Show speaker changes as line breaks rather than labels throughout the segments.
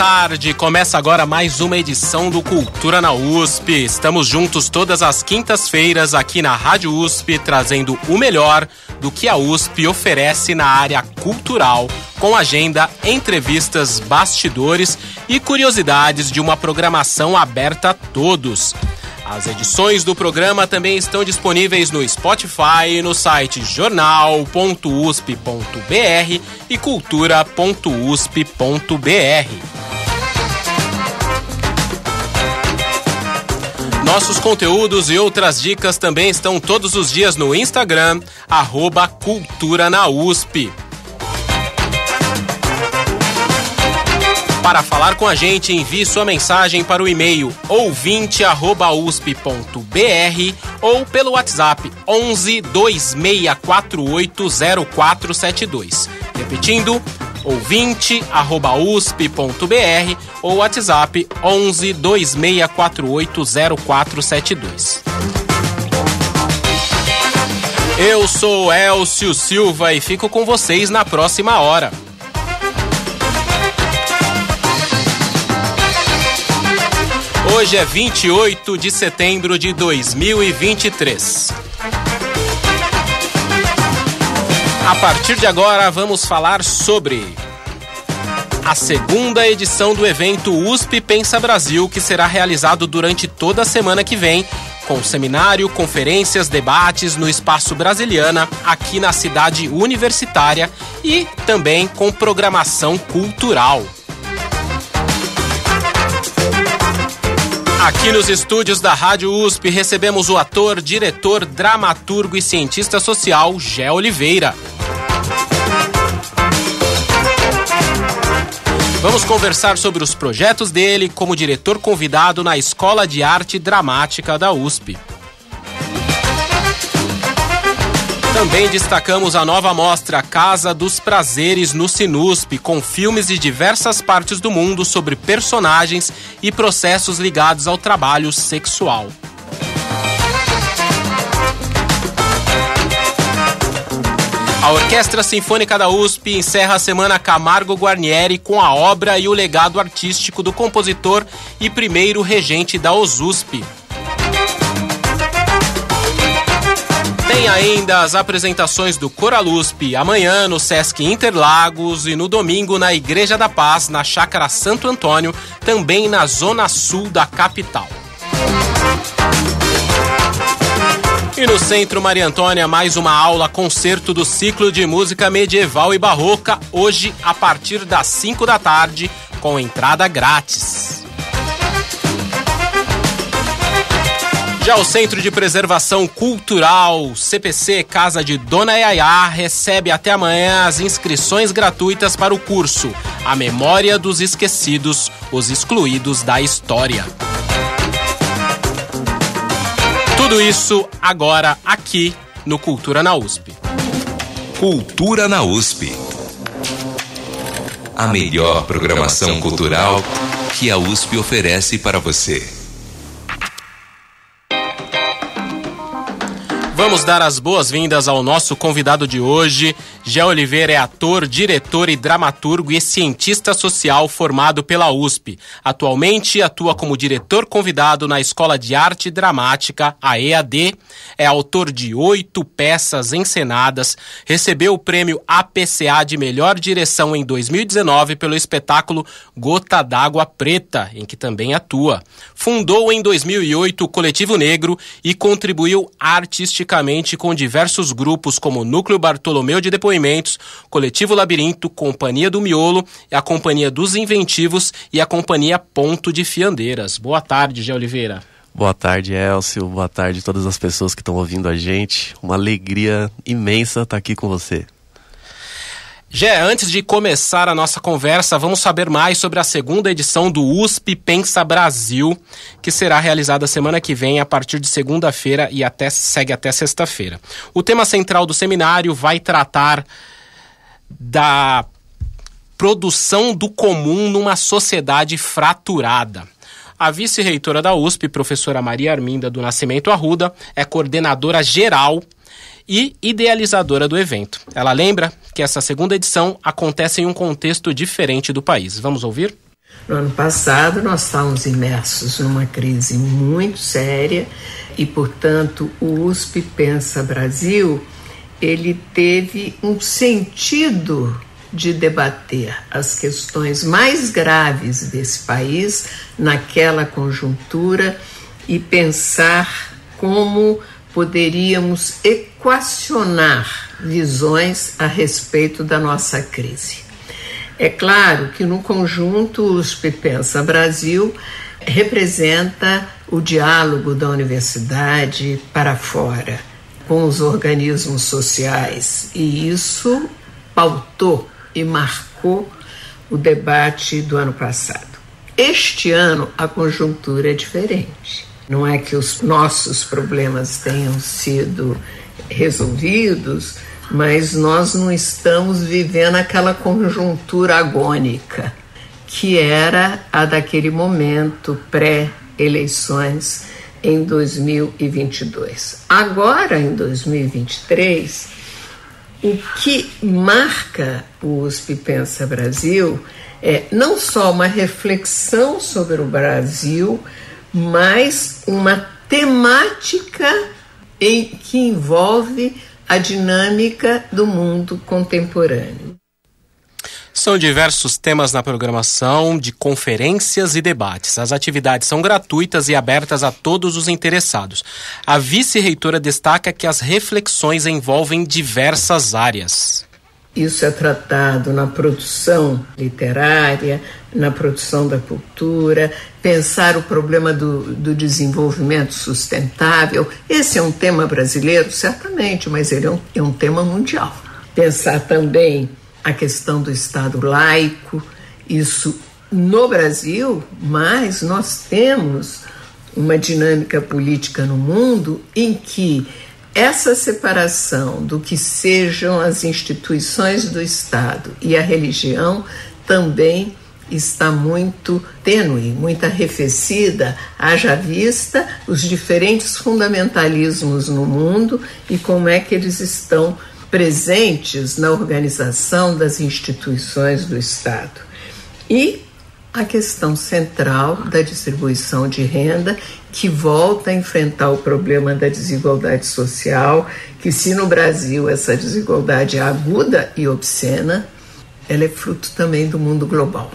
Tarde, começa agora mais uma edição do Cultura na USP. Estamos juntos todas as quintas-feiras aqui na Rádio USP, trazendo o melhor do que a USP oferece na área cultural, com agenda, entrevistas, bastidores e curiosidades de uma programação aberta a todos. As edições do programa também estão disponíveis no Spotify, no site jornal.usp.br e cultura.usp.br. Nossos conteúdos e outras dicas também estão todos os dias no Instagram, arroba Cultura na USP. Para falar com a gente, envie sua mensagem para o e-mail ouvinte@usp.br ou pelo WhatsApp 11 26480472. Repetindo, ouvinte@usp.br ou WhatsApp 11 26480472. Eu sou Elcio Silva e fico com vocês na próxima hora. Hoje é 28 de setembro de 2023. A partir de agora, vamos falar sobre a segunda edição do evento USP Pensa Brasil, que será realizado durante toda a semana que vem, com seminário, conferências, debates no Espaço Brasiliana, aqui na cidade universitária e também com programação cultural. Aqui nos estúdios da Rádio USP recebemos o ator, diretor, dramaturgo e cientista social Gé Oliveira. Vamos conversar sobre os projetos dele como diretor convidado na Escola de Arte Dramática da USP. Também destacamos a nova mostra Casa dos Prazeres no Sinusp, com filmes de diversas partes do mundo sobre personagens e processos ligados ao trabalho sexual. A Orquestra Sinfônica da USP encerra a semana Camargo Guarnieri com a obra e o legado artístico do compositor e primeiro regente da OSUSP. Tem ainda as apresentações do Coralusp amanhã no Sesc Interlagos e no domingo na Igreja da Paz, na Chácara Santo Antônio, também na zona sul da capital. E no Centro Maria Antônia, mais uma aula concerto do ciclo de música medieval e barroca, hoje a partir das 5 da tarde, com entrada grátis. Já o Centro de Preservação Cultural, CPC Casa de Dona Yaya, recebe até amanhã as inscrições gratuitas para o curso A Memória dos Esquecidos, os Excluídos da História. Tudo isso agora aqui no Cultura na USP.
Cultura na USP. A melhor programação cultural que a USP oferece para você.
Vamos dar as boas-vindas ao nosso convidado de hoje. Gé Oliveira é ator, diretor e dramaturgo e cientista social formado pela USP. Atualmente atua como diretor convidado na Escola de Arte Dramática, a EAD. É autor de oito peças encenadas. Recebeu o prêmio APCA de melhor direção em 2019 pelo espetáculo Gota d'Água Preta, em que também atua. Fundou em 2008 o Coletivo Negro e contribuiu artisticamente com diversos grupos como Núcleo Bartolomeu de Depoimentos, Coletivo Labirinto, Companhia do Miolo, a Companhia dos Inventivos e a Companhia Ponto de Fiandeiras. Boa tarde, Gé Oliveira.
Boa tarde, Elcio. Boa tarde a todas as pessoas que estão ouvindo a gente. Uma alegria imensa estar aqui com você.
Gé, antes de começar a nossa conversa, vamos saber mais sobre a segunda edição do USP Pensa Brasil, que será realizada semana que vem a partir de segunda-feira e até segue até sexta-feira. O tema central do seminário vai tratar da produção do comum numa sociedade fraturada. A vice-reitora da USP, professora Maria Arminda do Nascimento Arruda, é coordenadora geral e idealizadora do evento. Ela lembra que essa segunda edição acontece em um contexto diferente do país. Vamos ouvir?
No ano passado, nós estávamos imersos numa crise muito séria e, portanto, o USP Pensa Brasil ele teve um sentido de debater as questões mais graves desse país naquela conjuntura e pensar como poderíamos equacionar visões a respeito da nossa crise. É claro que no conjunto o USP Pensa Brasil representa o diálogo da universidade para fora com os organismos sociais e isso pautou e marcou o debate do ano passado. Este ano a conjuntura é diferente. Não é que os nossos problemas tenham sido resolvidos, mas nós não estamos vivendo aquela conjuntura agônica que era a daquele momento pré-eleições em 2022. Agora, em 2023, o que marca o USP Pensa Brasil é não só uma reflexão sobre o Brasil, mas uma temática em que envolve a dinâmica do mundo contemporâneo.
São diversos temas na programação de conferências e debates. As atividades são gratuitas e abertas a todos os interessados. A vice-reitora destaca que as reflexões envolvem diversas áreas.
Isso é tratado na produção literária, na produção da cultura, pensar o problema do, do, desenvolvimento sustentável. Esse é um tema brasileiro, certamente, mas ele é um, é um tema mundial. Pensar também a questão do Estado laico, isso no Brasil, mas nós temos uma dinâmica política no mundo em que essa separação do que sejam as instituições do Estado e a religião também está muito tênue, muito arrefecida, haja vista os diferentes fundamentalismos no mundo e como é que eles estão presentes na organização das instituições do Estado. E a questão central da distribuição de renda, que volta a enfrentar o problema da desigualdade social, que se no Brasil essa desigualdade é aguda e obscena, ela é fruto também do mundo global.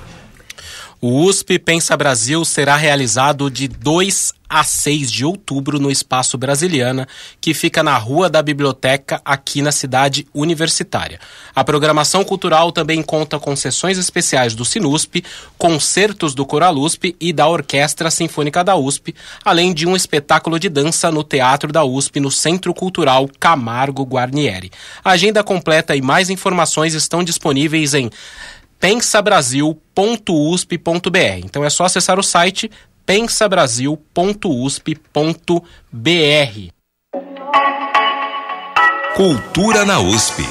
O USP Pensa Brasil será realizado de 2 a 6 de outubro no Espaço Brasiliana, que fica na Rua da Biblioteca, aqui na cidade universitária. A programação cultural também conta com sessões especiais do Sinusp, concertos do Coralusp e da Orquestra Sinfônica da USP, além de um espetáculo de dança no Teatro da USP no Centro Cultural Camargo Guarnieri. A agenda completa e mais informações estão disponíveis em pensabrasil.usp.br. Então é só acessar o site pensabrasil.usp.br.
Cultura na USP.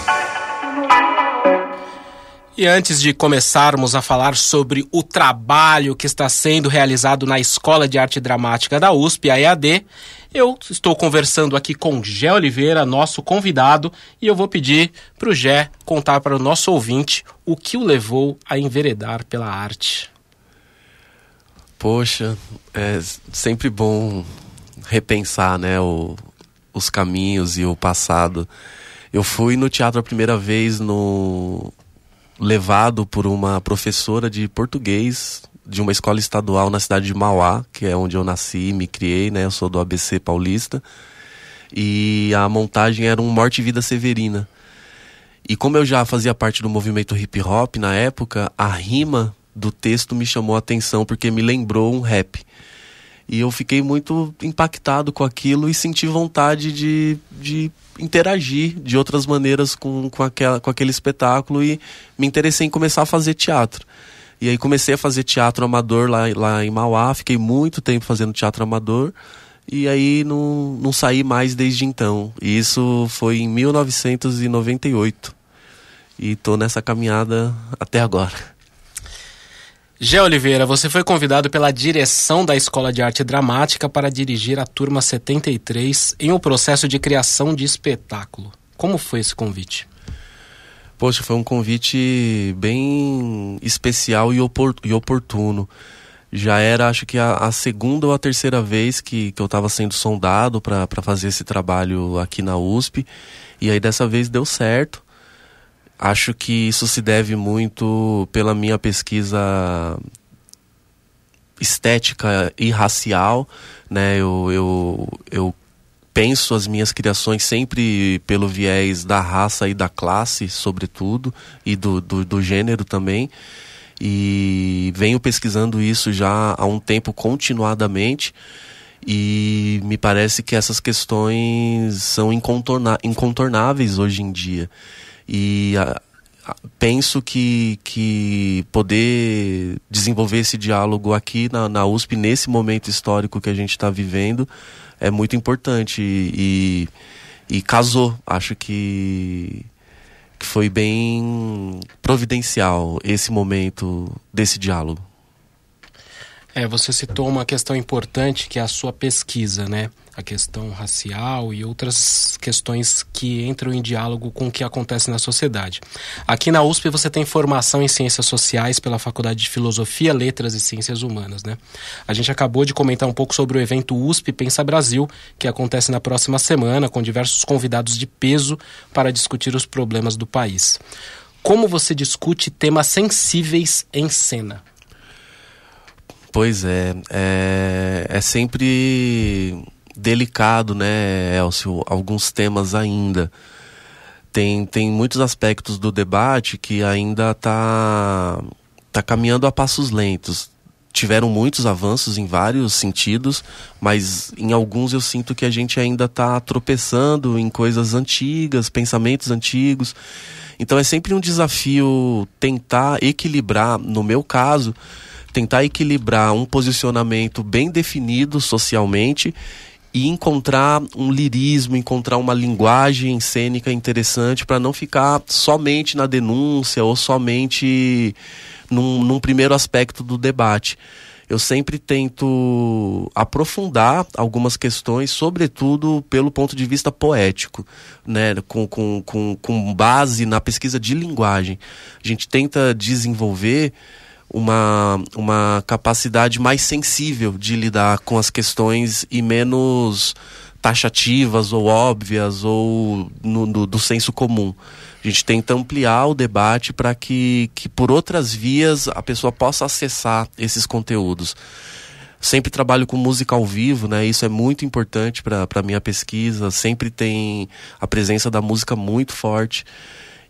E antes de começarmos a falar sobre o trabalho que está sendo realizado na Escola de Arte Dramática da USP, a EAD, eu estou conversando aqui com Gé Oliveira, nosso convidado, e eu vou pedir para o Gé contar para o nosso ouvinte o que o levou a enveredar pela arte.
Poxa, é sempre bom repensar né, o, os caminhos e o passado. Eu fui no teatro a primeira vez no levado por uma professora de português de uma escola estadual na cidade de Mauá, que é onde eu nasci e me criei, né? Eu sou do ABC Paulista. E a montagem era um Morte e Vida Severina. E como eu já fazia parte do movimento hip hop na época, a rima do texto me chamou a atenção porque me lembrou um rap. E eu fiquei muito impactado com aquilo e senti vontade de, de interagir de outras maneiras com, com, aquela, com aquele espetáculo e me interessei em começar a fazer teatro. E aí comecei a fazer teatro amador lá, lá em Mauá, fiquei muito tempo fazendo teatro amador e aí não, não saí mais desde então. E isso foi em 1998. E tô nessa caminhada até agora.
Gé Oliveira, você foi convidado pela direção da Escola de Arte Dramática para dirigir a turma 73 em um processo de criação de espetáculo. Como foi esse convite?
Poxa, foi um convite bem especial e, oportuno. Já era, acho que, a, a segunda ou a terceira vez que, que eu estava sendo sondado para fazer esse trabalho aqui na USP. E aí dessa vez deu certo. Acho que isso se deve muito pela minha pesquisa estética e racial, né? Eu, eu, eu penso as minhas criações sempre pelo viés da raça e da classe, sobretudo, e do, do, do gênero também. E venho pesquisando isso já há um tempo continuadamente e me parece que essas questões são incontorna incontornáveis hoje em dia. E a, penso que, que poder desenvolver esse diálogo aqui na, na USP, nesse momento histórico que a gente está vivendo, é muito importante. E, e, e casou. Acho que, que foi bem providencial esse momento desse diálogo.
É, você citou uma questão importante que é a sua pesquisa, né? A questão racial e outras questões que entram em diálogo com o que acontece na sociedade. Aqui na USP você tem formação em ciências sociais pela Faculdade de Filosofia, Letras e Ciências Humanas, né? A gente acabou de comentar um pouco sobre o evento USP Pensa Brasil, que acontece na próxima semana com diversos convidados de peso para discutir os problemas do país. Como você discute temas sensíveis em cena?
Pois é, é, é sempre delicado, né, Elcio, alguns temas ainda. Tem, tem muitos aspectos do debate que ainda está tá caminhando a passos lentos. Tiveram muitos avanços em vários sentidos, mas em alguns eu sinto que a gente ainda está tropeçando em coisas antigas, pensamentos antigos. Então é sempre um desafio tentar equilibrar, no meu caso, tentar equilibrar um posicionamento bem definido socialmente e encontrar um lirismo, encontrar uma linguagem cênica interessante para não ficar somente na denúncia ou somente num, num, primeiro aspecto do debate. Eu sempre tento aprofundar algumas questões, sobretudo pelo ponto de vista poético, né? com, com, com, com base na pesquisa de linguagem. A gente tenta desenvolver uma, uma capacidade mais sensível de lidar com as questões e menos taxativas ou óbvias ou no, no, do senso comum. A gente tenta ampliar o debate para que, que, por outras vias, a pessoa possa acessar esses conteúdos. Sempre trabalho com música ao vivo, né? Isso é muito importante para a minha pesquisa. Sempre tem a presença da música muito forte.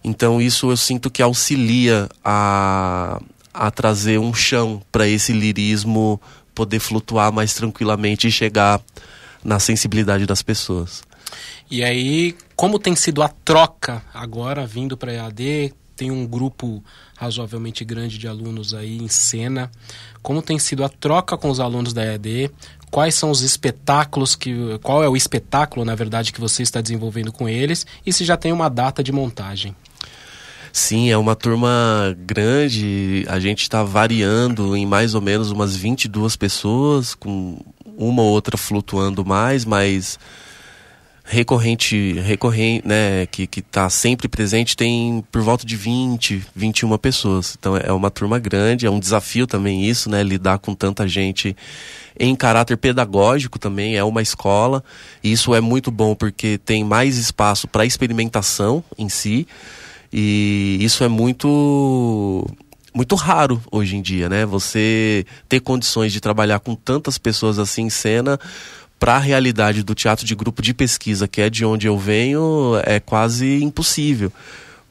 Então, isso eu sinto que auxilia a, a trazer um chão para esse lirismo poder flutuar mais tranquilamente e chegar na sensibilidade das pessoas.
E aí, como tem sido a troca agora vindo para a EAD? Tem um grupo razoavelmente grande de alunos aí em cena. Como tem sido a troca com os alunos da EAD? Quais são os espetáculos que. Qual é o espetáculo, na verdade, que você está desenvolvendo com eles? E se já tem uma data de montagem?
Sim, é uma turma grande. A gente está variando em mais ou menos umas 22 pessoas, com uma ou outra flutuando mais, mas recorrente, recorrente, né, que que tá sempre presente tem por volta de 20, 21 pessoas. Então é uma turma grande, é um desafio também isso, né, lidar com tanta gente em caráter pedagógico também, é uma escola. E isso é muito bom porque tem mais espaço para experimentação em si. E isso é muito muito raro hoje em dia, né? Você ter condições de trabalhar com tantas pessoas assim em cena para a realidade do teatro de grupo de pesquisa, que é de onde eu venho, é quase impossível.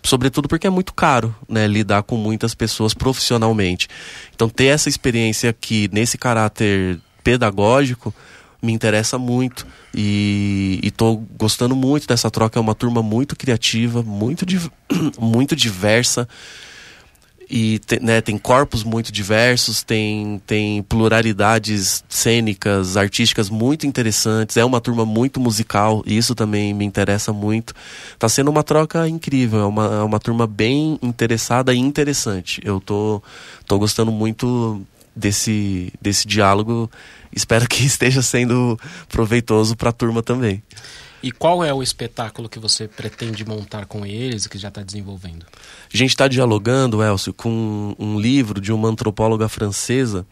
Sobretudo porque é muito caro, né, lidar com muitas pessoas profissionalmente. Então ter essa experiência aqui nesse caráter pedagógico me interessa muito e estou gostando muito dessa troca. É uma turma muito criativa, muito, muito diversa e te, né, tem corpos muito diversos, tem, tem pluralidades cênicas, artísticas muito interessantes. É uma turma muito musical e isso também me interessa muito. Está sendo uma troca incrível, é uma, é uma turma bem interessada e interessante. Eu tô, tô gostando muito desse, desse diálogo. Espero que esteja sendo proveitoso para a turma também.
E qual é o espetáculo que você pretende montar com eles, que já está desenvolvendo?
A gente está dialogando, Elcio, com um livro de uma antropóloga francesa,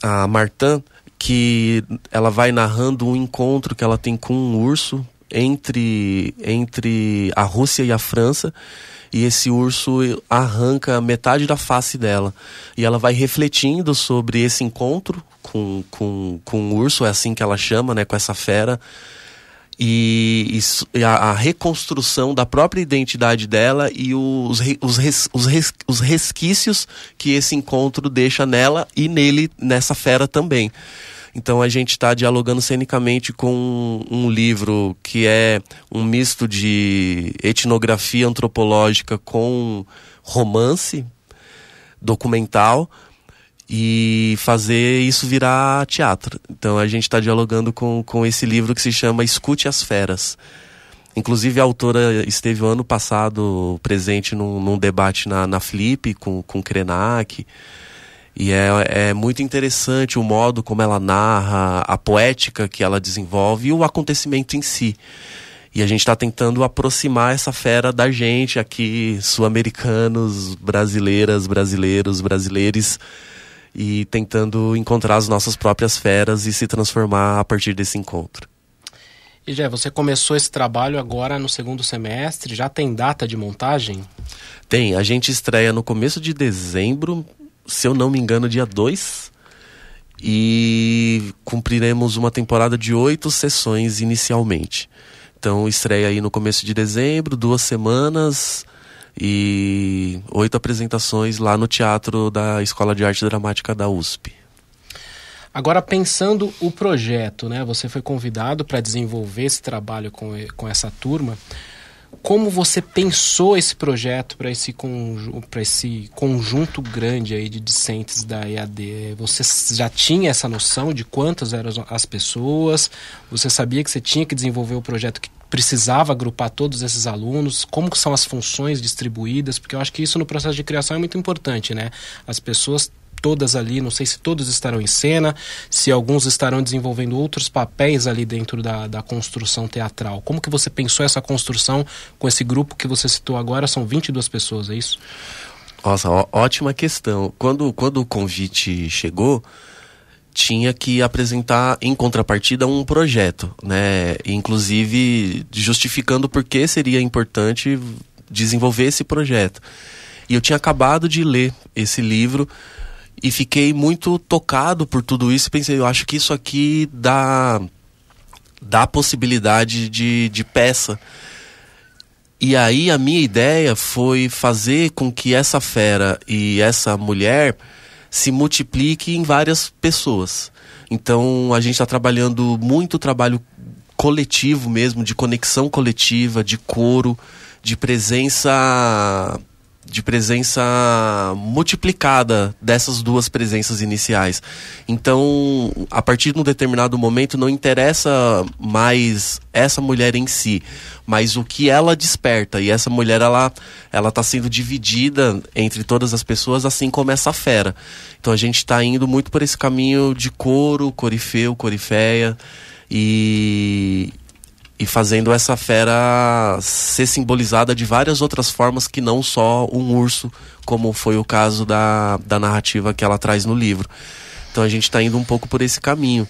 a Martin, que ela vai narrando um encontro que ela tem com um urso entre, entre a Rússia e a França e esse urso arranca metade da face dela. E ela vai refletindo sobre esse encontro com, com, com o urso, é assim que ela chama, né, com essa fera, e, e a, a, reconstrução da própria identidade dela e os, os, res, os, res, os resquícios que esse encontro deixa nela e nele, nessa fera também. Então a gente está dialogando cenicamente com um livro que é um misto de etnografia antropológica com romance documental e fazer isso virar teatro. Então a gente está dialogando com, com esse livro que se chama Escute as Feras. Inclusive a autora esteve ano passado presente num, num debate na, na Flip com, com Krenak. E é, é muito interessante o modo como ela narra, a poética que ela desenvolve e o acontecimento em si. E a gente está tentando aproximar essa fera da gente aqui, sul-americanos, brasileiras, brasileiros, brasileiros, e tentando encontrar as nossas próprias feras e se transformar a partir desse encontro.
E já você começou esse trabalho agora no segundo semestre, já tem data de montagem?
Tem, a gente estreia no começo de dezembro, se eu não me engano, dia 2. E cumpriremos uma temporada de oito sessões inicialmente. Então, estreia aí no começo de dezembro, duas semanas e oito apresentações lá no teatro da Escola de Arte Dramática da USP.
Agora, pensando o projeto, né? Você foi convidado para desenvolver esse trabalho com, com essa turma. Como você pensou esse projeto para esse, conju esse conjunto grande aí de discentes da EAD? Você já tinha essa noção de quantas eram as pessoas? Você sabia que você tinha que desenvolver o projeto que precisava agrupar todos esses alunos? Como são as funções distribuídas? Porque eu acho que isso no processo de criação é muito importante, né? As pessoas todas ali, não sei se todos estarão em cena, se alguns estarão desenvolvendo outros papéis ali dentro da, da construção teatral. Como que você pensou essa construção com esse grupo que você citou agora? São 22 pessoas, é isso?
Nossa, ó, ótima questão. Quando, quando o convite chegou, tinha que apresentar em contrapartida um projeto, né? Inclusive justificando por que seria importante desenvolver esse projeto. E eu tinha acabado de ler esse livro e fiquei muito tocado por tudo isso. Pensei, eu acho que isso aqui dá, dá possibilidade de, de peça. E aí a minha ideia foi fazer com que essa fera e essa mulher se multiplique em várias pessoas. Então a gente está trabalhando muito trabalho coletivo mesmo, de conexão coletiva, de coro, de presença de presença multiplicada dessas duas presenças iniciais. Então, a partir de um determinado momento, não interessa mais essa mulher em si, mas o que ela desperta. E essa mulher, ela ela está sendo dividida entre todas as pessoas, assim como essa fera. Então, a gente está indo muito por esse caminho de coro, corifeu, coriféia. E, e fazendo essa fera ser simbolizada de várias outras formas que não só um urso, como foi o caso da, da narrativa que ela traz no livro. Então a gente está indo um pouco por esse caminho.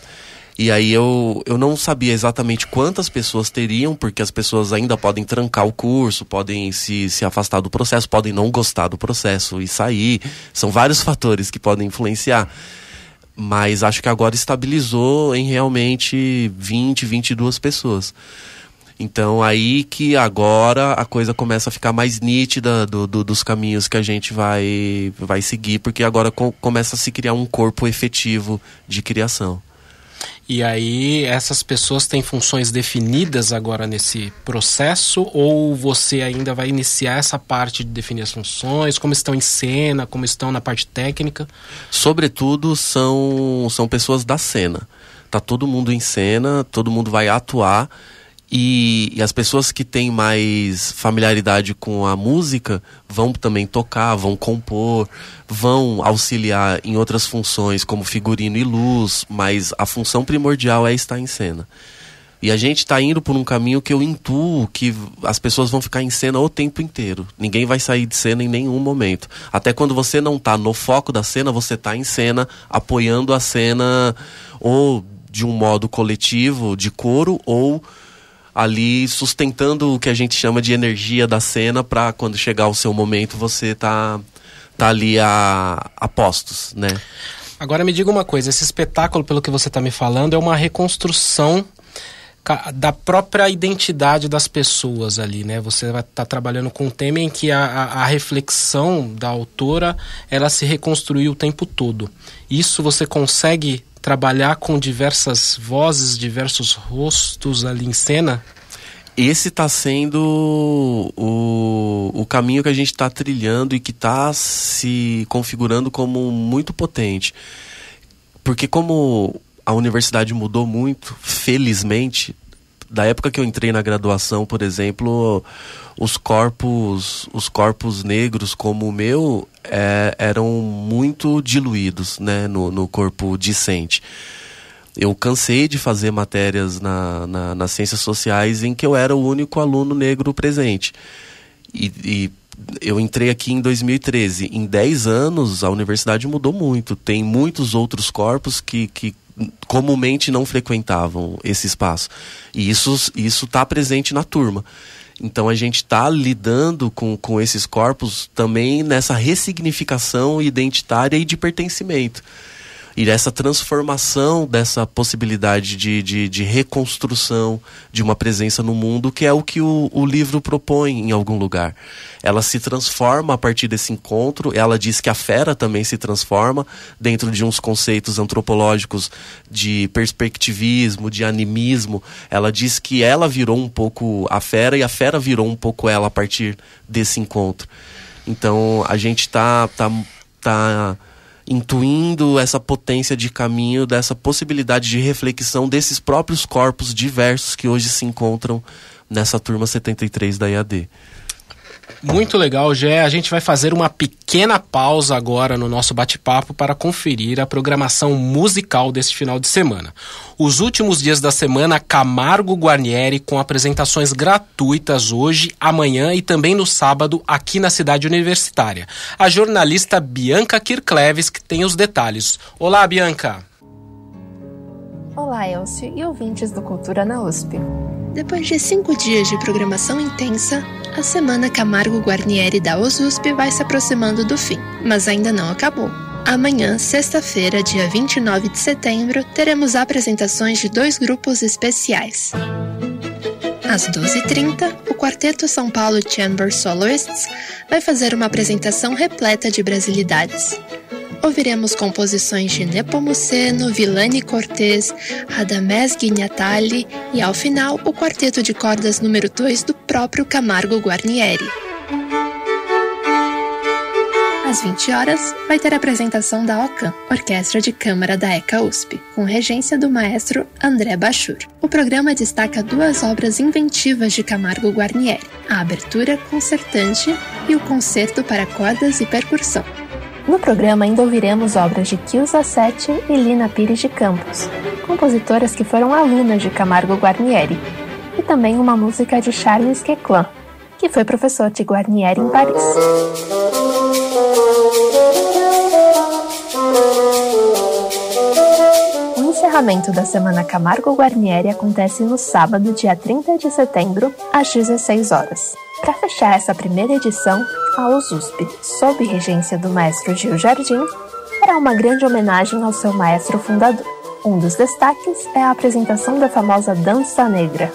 E aí eu, eu não sabia exatamente quantas pessoas teriam, porque as pessoas ainda podem trancar o curso, podem se, se afastar do processo, podem não gostar do processo e sair. São vários fatores que podem influenciar mas acho que agora estabilizou em realmente 20, 22 pessoas. Então aí que agora a coisa começa a ficar mais nítida do, do, dos caminhos que a gente vai, vai seguir, porque agora co começa a se criar um corpo efetivo de criação.
E aí, essas pessoas têm funções definidas agora nesse processo? Ou você ainda vai iniciar essa parte de definir as funções? Como estão em cena? Como estão na parte técnica?
Sobretudo, são, são pessoas da cena. Tá todo mundo em cena, todo mundo vai atuar e, e, as pessoas que têm mais familiaridade com a música vão também tocar, vão compor, vão auxiliar em outras funções como figurino e luz, mas a função primordial é estar em cena. E a gente está indo por um caminho que eu intuo que as pessoas vão ficar em cena o tempo inteiro. Ninguém vai sair de cena em nenhum momento. Até quando você não está no foco da cena, você está em cena, apoiando a cena ou de um modo coletivo, de coro, ou ali sustentando o que a gente chama de energia da cena para quando chegar o seu momento você tá tá ali a, a postos, né?
Agora me diga uma coisa, esse espetáculo, pelo que você está me falando, é uma reconstrução da própria identidade das pessoas ali, né? Você vai estar tá trabalhando com um tema em que a, a, reflexão da autora ela se reconstruiu o tempo todo. Isso você consegue trabalhar com diversas vozes, diversos rostos ali em cena?
Esse está sendo o, o caminho que a gente está trilhando e que está se configurando como muito potente. Porque como a universidade mudou muito, felizmente, da época que eu entrei na graduação, por exemplo, os corpos, os corpos negros como o meu é, eram muito diluídos né, no, no corpo discente. Eu cansei de fazer matérias na, na, nas ciências sociais em que eu era o único aluno negro presente. E, e eu entrei aqui em 2013. Em 10 anos, a universidade mudou muito. Tem muitos outros corpos que, que comumente não frequentavam esse espaço. E isso está presente na turma. Então a gente está lidando com, com esses corpos também nessa ressignificação identitária e de pertencimento e dessa transformação dessa possibilidade de, de, de, reconstrução de uma presença no mundo, que é o que o, o livro propõe em algum lugar. Ela se transforma a partir desse encontro, ela diz que a fera também se transforma dentro de uns conceitos antropológicos de perspectivismo, de animismo. Ela diz que ela virou um pouco a fera e a fera virou um pouco ela a partir desse encontro. Então a gente está tá, tá intuindo essa potência de caminho, dessa possibilidade de reflexão desses próprios corpos diversos que hoje se encontram nessa turma 73 da IAD.
Muito legal, Gé. A gente vai fazer uma pequena pausa agora no nosso bate-papo para conferir a programação musical deste final de semana. Os últimos dias da semana, Camargo Guarnieri com apresentações gratuitas hoje, amanhã e também no sábado aqui na cidade universitária. A jornalista Bianca Kirkleves que tem os detalhes. Olá, Bianca.
Olá, Elcio e ouvintes do Cultura na USP. Depois de cinco dias de programação intensa, a semana Camargo Guarnieri da OSUSP vai se aproximando do fim, mas ainda não acabou. Amanhã, sexta-feira, dia 29 de setembro, teremos apresentações de dois grupos especiais. Às 12h30, o Quarteto São Paulo Chamber Soloists vai fazer uma apresentação repleta de brasilidades ouviremos composições de Nepomuceno, Villani Cortez, Radamés Guignatali e, ao final, o quarteto de cordas número 2 do próprio Camargo Guarnieri. Às 20 horas, vai ter a apresentação da OCAM, Orquestra de Câmara da ECA USP, com regência do maestro André Bachur. O programa destaca duas obras inventivas de Camargo Guarnieri, a abertura concertante e o concerto para cordas e percussão. No programa ainda ouviremos obras de Kilsa Sete e Lina Pires de Campos, compositoras que foram alunas de Camargo Guarnieri, e também uma música de Charles Queclan, que foi professor de Guarnieri em Paris. O encerramento da Semana Camargo Guarnieri acontece no sábado, dia 30 de setembro, às 16 horas. Para fechar essa primeira edição, a USP, sob regência do maestro Gil Jardim, era uma grande homenagem ao seu maestro fundador. Um dos destaques é a apresentação da famosa Dança Negra,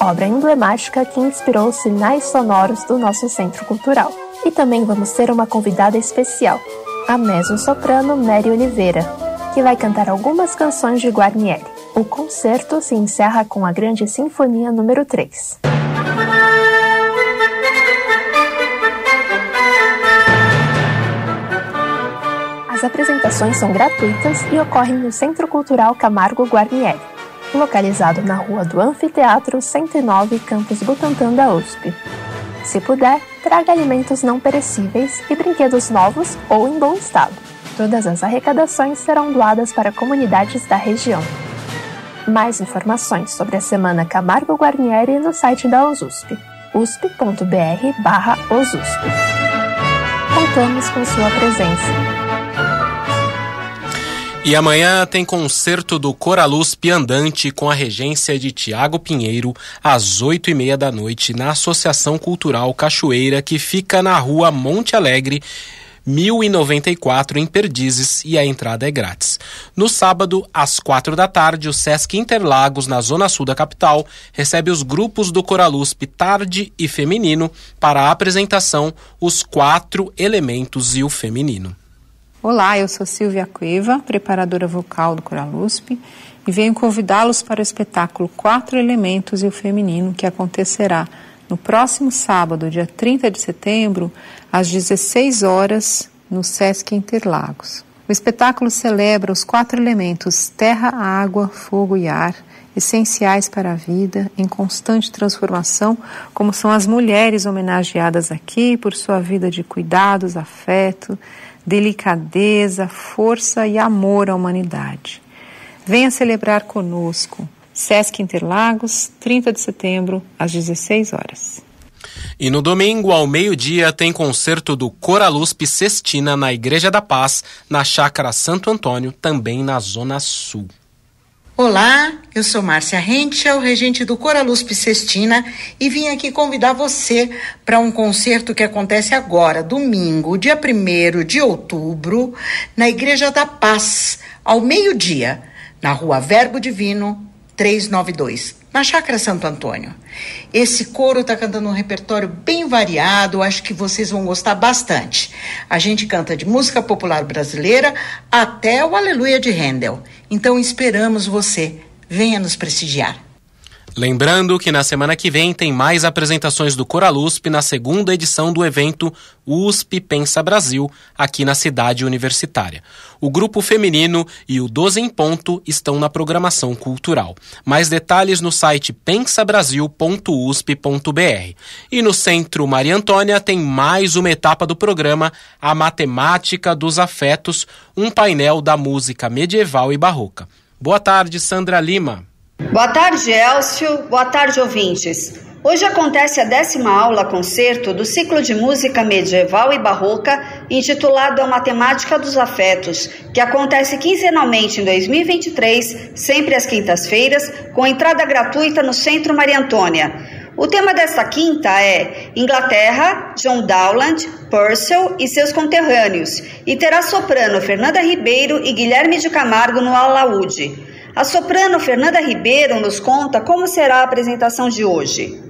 obra emblemática que inspirou os sinais sonoros do nosso centro cultural. E também vamos ter uma convidada especial, a mezzo-soprano Mary Oliveira, que vai cantar algumas canções de Guarnieri. O concerto se encerra com a Grande Sinfonia número 3. As apresentações são gratuitas e ocorrem no Centro Cultural Camargo Guarnieri, localizado na Rua do Anfiteatro 109, Campus Butantã da USP. Se puder, traga alimentos não perecíveis e brinquedos novos ou em bom estado. Todas as arrecadações serão doadas para comunidades da região. Mais informações sobre a Semana Camargo Guarnieri no site da USP, usp.br/osusp. Contamos com sua presença.
E amanhã tem concerto do Coraluz Piandante com a regência de Tiago Pinheiro às oito e meia da noite na Associação Cultural Cachoeira que fica na rua Monte Alegre 1094 em Perdizes e a entrada é grátis. No sábado, às quatro da tarde, o Sesc Interlagos, na zona sul da capital, recebe os grupos do Coralusp Tarde e Feminino para a apresentação Os Quatro Elementos e o Feminino.
Olá, eu sou Silvia Cueva, preparadora vocal do Coralusp, e venho convidá-los para o espetáculo Quatro Elementos e o Feminino, que acontecerá no próximo sábado, dia 30 de setembro, às 16 horas, no Sesc Interlagos. O espetáculo celebra os quatro elementos terra, água, fogo e ar, essenciais para a vida, em constante transformação, como são as mulheres homenageadas aqui por sua vida de cuidados, afeto, delicadeza, força e amor à humanidade. Venha celebrar conosco. Sesc Interlagos, 30 de setembro, às 16 horas.
E no domingo, ao meio-dia, tem concerto do Coralusp Sestina na Igreja da Paz, na Chácara Santo Antônio, também na Zona Sul.
Olá, eu sou Márcia Henschel, regente do Coralusp Sestina, e vim aqui convidar você para um concerto que acontece agora, domingo, dia 1 de outubro, na Igreja da Paz, ao meio-dia, na rua Verbo Divino, 392, na Chácara Santo Antônio. Esse coro está cantando um repertório bem variado, acho que vocês vão gostar bastante. A gente canta de música popular brasileira até o Aleluia de Handel. Então esperamos você. Venha nos prestigiar.
Lembrando que na semana que vem tem mais apresentações do Coralusp na segunda edição do evento USP Pensa Brasil, aqui na cidade universitária. O grupo feminino e o 12 em Ponto estão na programação cultural. Mais detalhes no site pensabrasil.usp.br. E no Centro Maria Antônia tem mais uma etapa do programa A Matemática dos Afetos, um painel da música medieval e barroca. Boa tarde, Sandra Lima.
Boa tarde, Elcio. Boa tarde, ouvintes. Hoje acontece a décima aula concerto do ciclo de música medieval e barroca intitulado A Matemática dos Afetos, que acontece quinzenalmente em 2023, sempre às quintas-feiras, com entrada gratuita no Centro Maria Antônia. O tema desta quinta é Inglaterra, John Dowland, Purcell e seus conterrâneos, e terá soprano Fernanda Ribeiro e Guilherme de Camargo no alaúde. A soprano Fernanda Ribeiro nos conta como será a apresentação de hoje.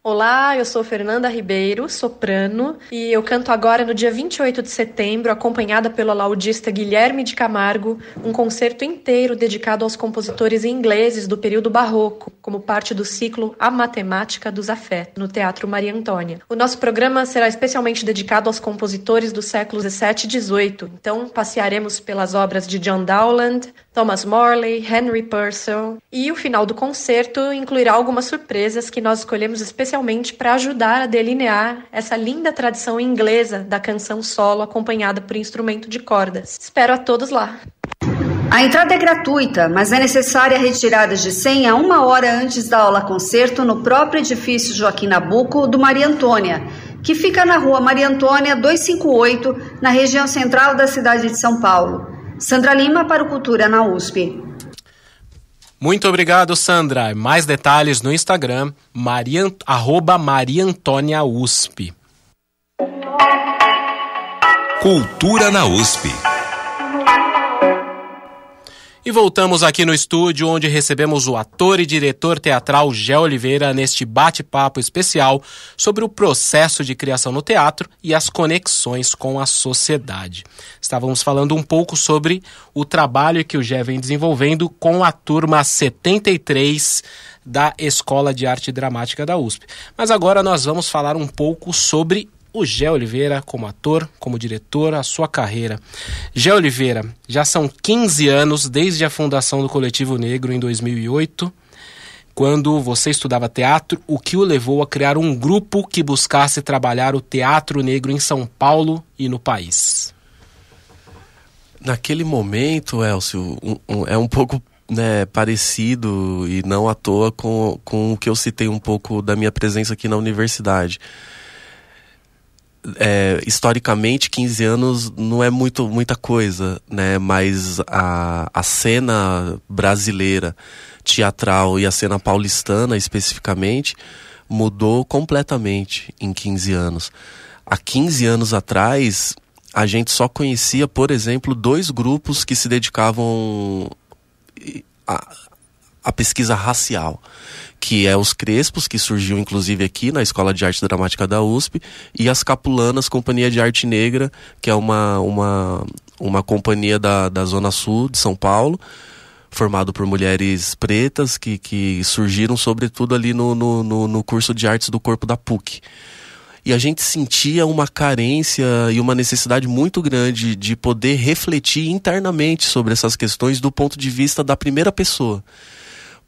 Olá, eu sou Fernanda Ribeiro, soprano, e eu canto agora no dia 28 de setembro, acompanhada pelo laudista Guilherme de Camargo, um concerto inteiro dedicado aos compositores ingleses do período barroco, como parte do ciclo A Matemática dos Afetos, no Teatro Maria Antônia. O nosso programa será especialmente dedicado aos compositores dos séculos 17 e 18, então passearemos pelas obras de John Dowland, Thomas Morley, Henry Purcell, e o final do concerto incluirá algumas surpresas que nós escolhemos especialmente especialmente para ajudar a delinear essa linda tradição inglesa da canção solo acompanhada por instrumento de cordas. Espero a todos lá!
A entrada é gratuita, mas é necessária a retirada de senha uma hora antes da aula concerto no próprio edifício Joaquim Nabuco do Maria Antônia, que fica na rua Maria Antônia 258, na região central da cidade de São Paulo. Sandra Lima para o Cultura na USP.
Muito obrigado, Sandra. Mais detalhes no Instagram, Maria, arroba Maria Antônia USP.
Cultura na USP.
E voltamos aqui no estúdio, onde recebemos o ator e diretor teatral Gé Oliveira neste bate-papo especial sobre o processo de criação no teatro e as conexões com a sociedade. Estávamos falando um pouco sobre o trabalho que o Gé vem desenvolvendo com a turma 73 da Escola de Arte Dramática da USP. Mas agora nós vamos falar um pouco sobre o Gé Oliveira como ator, como diretor, a sua carreira. Gé Oliveira, já são 15 anos desde a fundação do Coletivo Negro em 2008, quando você estudava teatro, o que o levou a criar um grupo que buscasse trabalhar o teatro negro em São Paulo e no país.
Naquele momento, Elcio, um, um, é um pouco né, parecido e não à toa com, com o que eu citei um pouco da minha presença aqui na universidade é, historicamente 15 anos não é muito muita coisa, né? Mas a, a cena brasileira teatral e a cena paulistana especificamente mudou completamente em 15 anos. Há 15 anos atrás, a gente só conhecia, por exemplo, dois grupos que se dedicavam a pesquisa racial que é os Crespos, que surgiu inclusive aqui na Escola de Arte Dramática da USP, e as Capulanas, Companhia de Arte Negra, que é uma, uma, uma companhia da, da Zona Sul de São Paulo, formado por mulheres pretas que, que surgiram sobretudo ali no, no, no, no curso de artes do corpo da PUC. E a gente sentia uma carência e uma necessidade muito grande de poder refletir internamente sobre essas questões do ponto de vista da primeira pessoa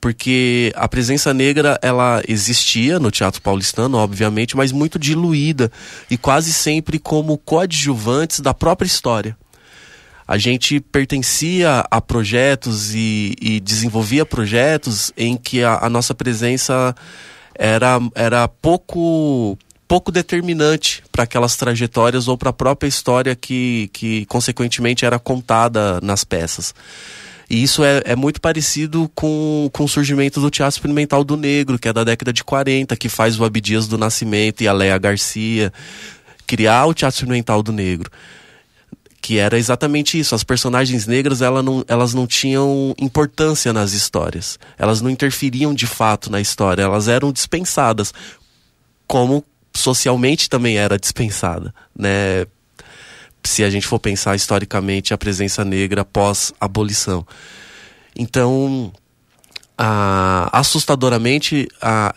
porque a presença negra ela existia no teatro paulistano, obviamente, mas muito diluída e quase sempre como coadjuvantes da própria história. A gente pertencia a projetos e, e desenvolvia projetos em que a, a nossa presença era, era pouco pouco determinante para aquelas trajetórias ou para a própria história que, que consequentemente era contada nas peças. E isso é, é muito parecido com, com o surgimento do teatro experimental do negro, que é da década de 40, que faz o Abdias do Nascimento e a Leia Garcia. Criar o teatro experimental do negro que era exatamente isso. As personagens negras ela não, elas não tinham importância nas histórias. Elas não interferiam de fato na história. Elas eram dispensadas, como socialmente também era dispensada, né? Se a gente for pensar historicamente a presença negra pós abolição. Então, assustadoramente,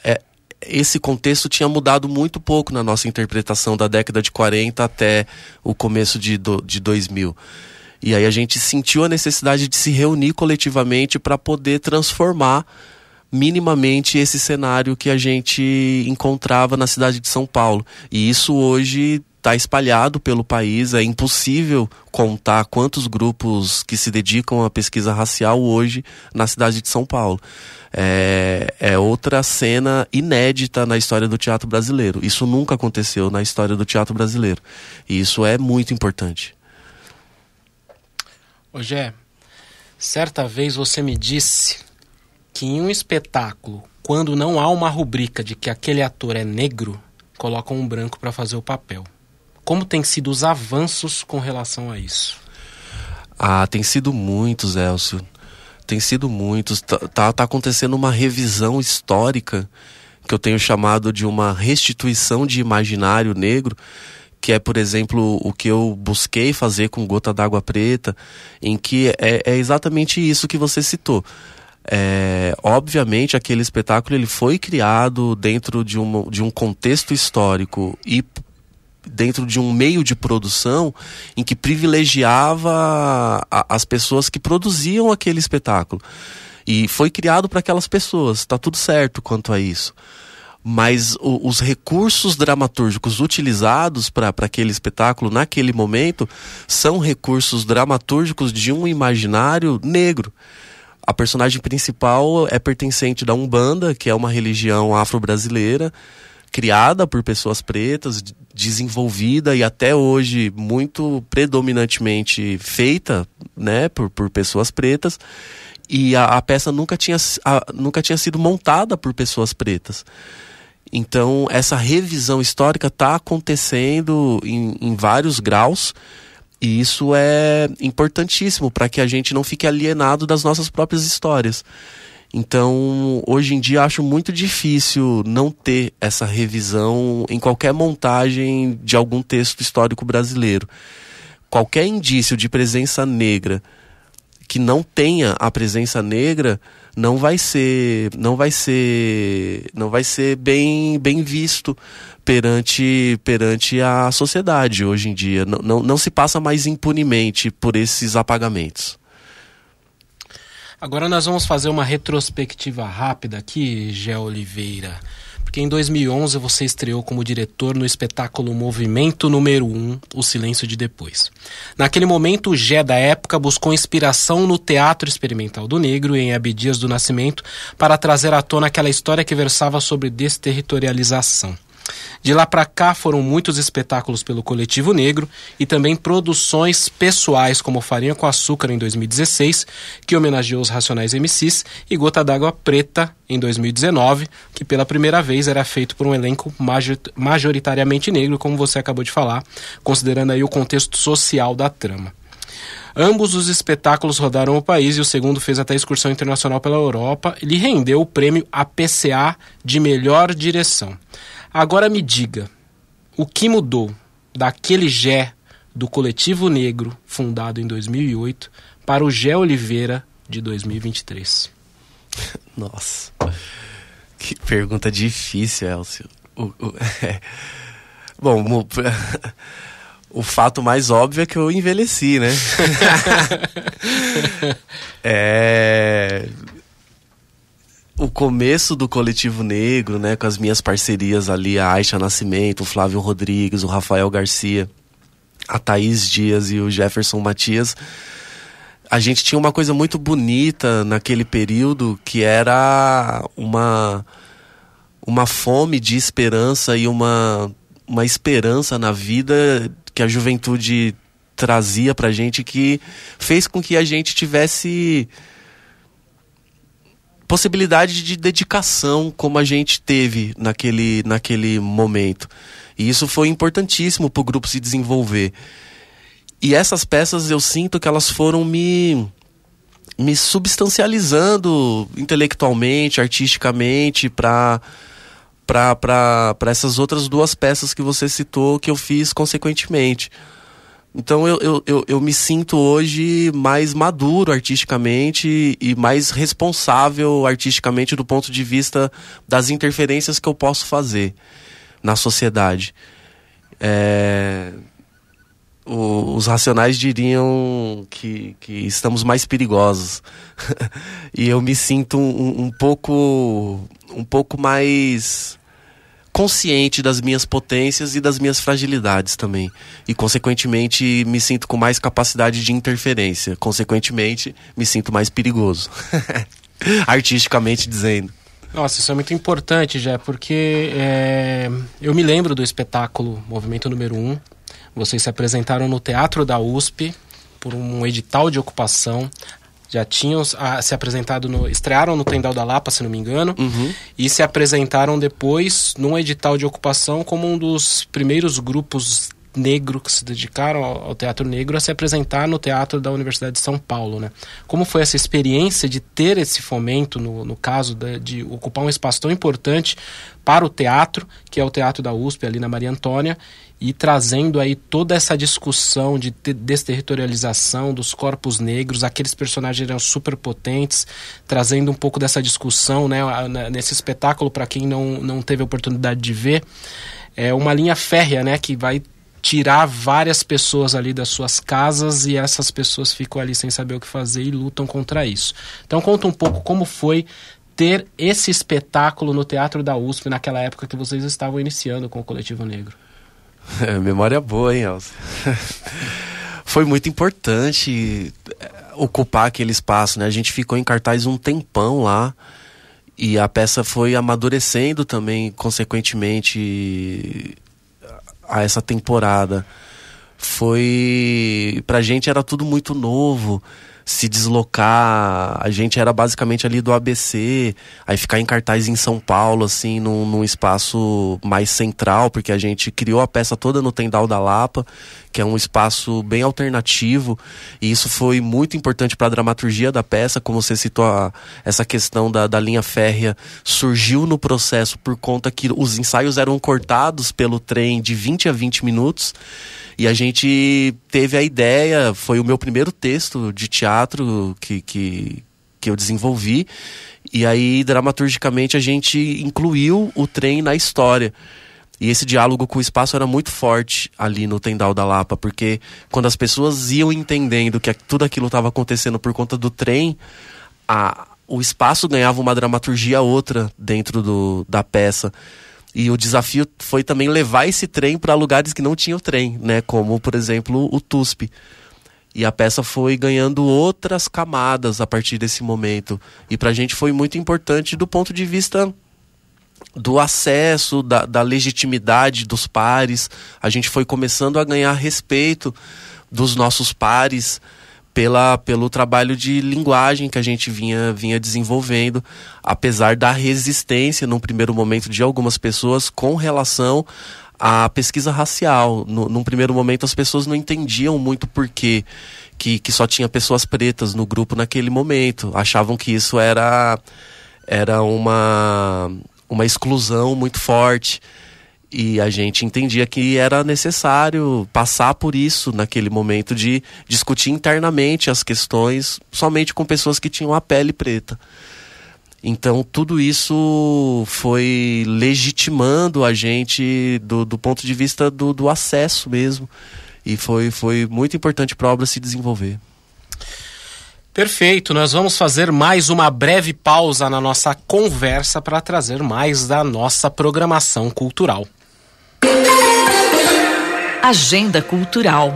é, esse contexto tinha mudado muito pouco na nossa interpretação da década de 40 até o começo de, do, de 2000. E aí a gente sentiu a necessidade de se reunir coletivamente para poder transformar minimamente esse cenário que a gente encontrava na cidade de São Paulo. E isso hoje está espalhado pelo país. É impossível contar quantos grupos que se dedicam à pesquisa racial hoje na cidade de São Paulo. É, é, outra cena inédita na história do teatro brasileiro. Isso nunca aconteceu na história do teatro brasileiro. E isso é muito importante.
Ogé, certa vez você me disse que em um espetáculo, quando não há uma rubrica de que aquele ator é negro, colocam um branco para fazer o papel. Como tem sido os avanços com relação a isso?
Ah, tem sido muitos, Elcio. Tem sido muitos. Tá, tá, tá acontecendo uma revisão histórica que eu tenho chamado de uma restituição de imaginário negro, que é, por exemplo, o que eu busquei fazer com Gota d'Água Preta, em que é, é exatamente isso que você citou. É, obviamente aquele espetáculo ele foi criado dentro de, uma, de um contexto histórico e dentro de um meio de produção em que privilegiava a, as pessoas que produziam aquele espetáculo. E foi criado para aquelas pessoas, está tudo certo quanto a isso. Mas o, os recursos dramatúrgicos utilizados para aquele espetáculo naquele momento são recursos dramatúrgicos de um imaginário negro. A personagem principal é pertencente da Umbanda, que é uma religião afro-brasileira, criada por pessoas pretas, desenvolvida e até hoje muito predominantemente feita né, por, por pessoas pretas. E a, a peça nunca tinha, a, nunca tinha sido montada por pessoas pretas. Então, essa revisão histórica está acontecendo em, em vários graus E isso é importantíssimo para que a gente não fique alienado das nossas próprias histórias. Então, hoje em dia, acho muito difícil não ter essa revisão em qualquer montagem de algum texto histórico brasileiro. Qualquer indício de presença negra que não tenha a presença negra não vai ser não vai ser não vai ser bem bem visto perante perante a sociedade hoje em dia não, não, não se passa mais impunemente por esses apagamentos
agora nós vamos fazer uma retrospectiva rápida aqui Gé Oliveira porque em 2011 você estreou como diretor no espetáculo Movimento Número 1, O Silêncio de Depois. Naquele momento, o Gé da época buscou inspiração no Teatro Experimental do Negro em Abdias do Nascimento para trazer à tona aquela história que versava sobre desterritorialização. De lá para cá foram muitos espetáculos pelo Coletivo Negro e também produções pessoais como Farinha com Açúcar em 2016, que homenageou os Racionais MCs, e Gota d'Água Preta em 2019, que pela primeira vez era feito por um elenco majoritariamente negro, como você acabou de falar, considerando aí o contexto social da trama. Ambos os espetáculos rodaram o país e o segundo fez até excursão internacional pela Europa e lhe rendeu o prêmio APCA de melhor direção. Agora me diga, o que mudou daquele Gé do Coletivo Negro, fundado em 2008, para o Gé Oliveira de 2023?
Nossa, que pergunta difícil, Elcio. O, o, é. Bom, o, o fato mais óbvio é que eu envelheci, né? é, o começo do coletivo negro, né, com as minhas parcerias ali, a Aisha Nascimento, o Flávio Rodrigues, o Rafael Garcia, a Thaís Dias e o Jefferson Matias, a gente tinha uma coisa muito bonita naquele período que era uma uma fome de esperança e uma uma esperança na vida que a juventude trazia pra gente que fez com que a gente tivesse possibilidade de dedicação como a gente teve naquele, naquele momento. E isso foi importantíssimo para o grupo se desenvolver. E essas peças eu sinto que elas foram me me substancializando intelectualmente, artisticamente para para essas outras duas peças que você citou que eu fiz consequentemente. Então eu, eu, eu, eu, me sinto hoje mais maduro artisticamente e mais responsável artisticamente do ponto de vista das interferências que eu posso fazer na sociedade. É... O, os racionais diriam que, que estamos mais perigosos. e eu me sinto um, um pouco um pouco mais consciente das minhas potências e das minhas fragilidades também. E, consequentemente, me sinto com mais capacidade de interferência. Consequentemente, me sinto mais perigoso. Artisticamente dizendo.
Nossa, isso é muito importante, já, porque é, eu me lembro do espetáculo Movimento Número 1. Vocês se apresentaram no Teatro da USP por um edital de ocupação já tinham ah, se apresentado no. estrearam no Tendal da Lapa, se não me engano,
uhum.
e se apresentaram depois num edital de ocupação como um dos primeiros grupos negro que se dedicaram ao, ao, teatro negro a se apresentar no teatro da Universidade de São Paulo, né? Como foi essa experiência de ter esse fomento, no, no caso de, de ocupar um espaço tão importante para o teatro, que é o Teatro da USP, ali na Maria Antônia, e trazendo aí toda essa discussão de desterritorialização dos corpos negros, aqueles personagens eram super potentes, trazendo um pouco dessa discussão, né, nesse espetáculo para quem não, não teve oportunidade de ver, é uma linha férrea, né, que vai tirar várias pessoas ali das suas casas e essas pessoas ficam ali sem saber o que fazer e lutam contra isso. Então conta um pouco como foi ter esse espetáculo no Teatro da USP naquela época que vocês estavam iniciando com o Coletivo Negro.
É, memória boa, hein, Elcio? Foi muito importante é, ocupar aquele espaço, né? A gente ficou em cartaz um tempão lá e a peça foi amadurecendo também, consequentemente, a essa temporada. Foi. Pra gente era tudo muito novo. Se deslocar. A gente era basicamente ali do ABC, aí ficar em cartaz em São Paulo, assim, num, num espaço mais central, porque a gente criou a peça toda no Tendal da Lapa, que é um espaço bem alternativo, e isso foi muito importante para a dramaturgia da peça, como você citou, a, essa questão da, da linha férrea surgiu no processo por conta que os ensaios eram cortados pelo trem de 20 a 20 minutos. E a gente teve a ideia, foi o meu primeiro texto de teatro que, que, que eu desenvolvi. E aí, dramaturgicamente, a gente incluiu o trem na história. E esse diálogo com o espaço era muito forte ali no Tendal da Lapa, porque quando as pessoas iam entendendo que tudo aquilo estava acontecendo por conta do trem, a, o espaço ganhava uma dramaturgia outra dentro do, da peça. E o desafio foi também levar esse trem para lugares que não tinham trem, né? Como, por exemplo, o TUSP. E a peça foi ganhando outras camadas a partir desse momento. E para a gente foi muito importante do ponto de vista do acesso, da, da legitimidade dos pares. A gente foi começando a ganhar respeito dos nossos pares pela, pelo trabalho de linguagem que a gente vinha, vinha desenvolvendo, apesar da resistência, num primeiro momento, de algumas pessoas com relação à pesquisa racial. No, num primeiro momento, as pessoas não entendiam muito por quê que, que só tinha pessoas pretas no grupo naquele momento. Achavam que isso era, era uma, uma exclusão muito forte. E a gente entendia que era necessário passar por isso naquele momento de discutir internamente as questões somente com pessoas que tinham a pele preta. Então, tudo isso foi legitimando a gente do, do ponto de vista do, do acesso mesmo. E foi, foi muito importante para a obra se desenvolver.
Perfeito, nós vamos fazer mais uma breve pausa na nossa conversa para trazer mais da nossa programação cultural.
Agenda Cultural.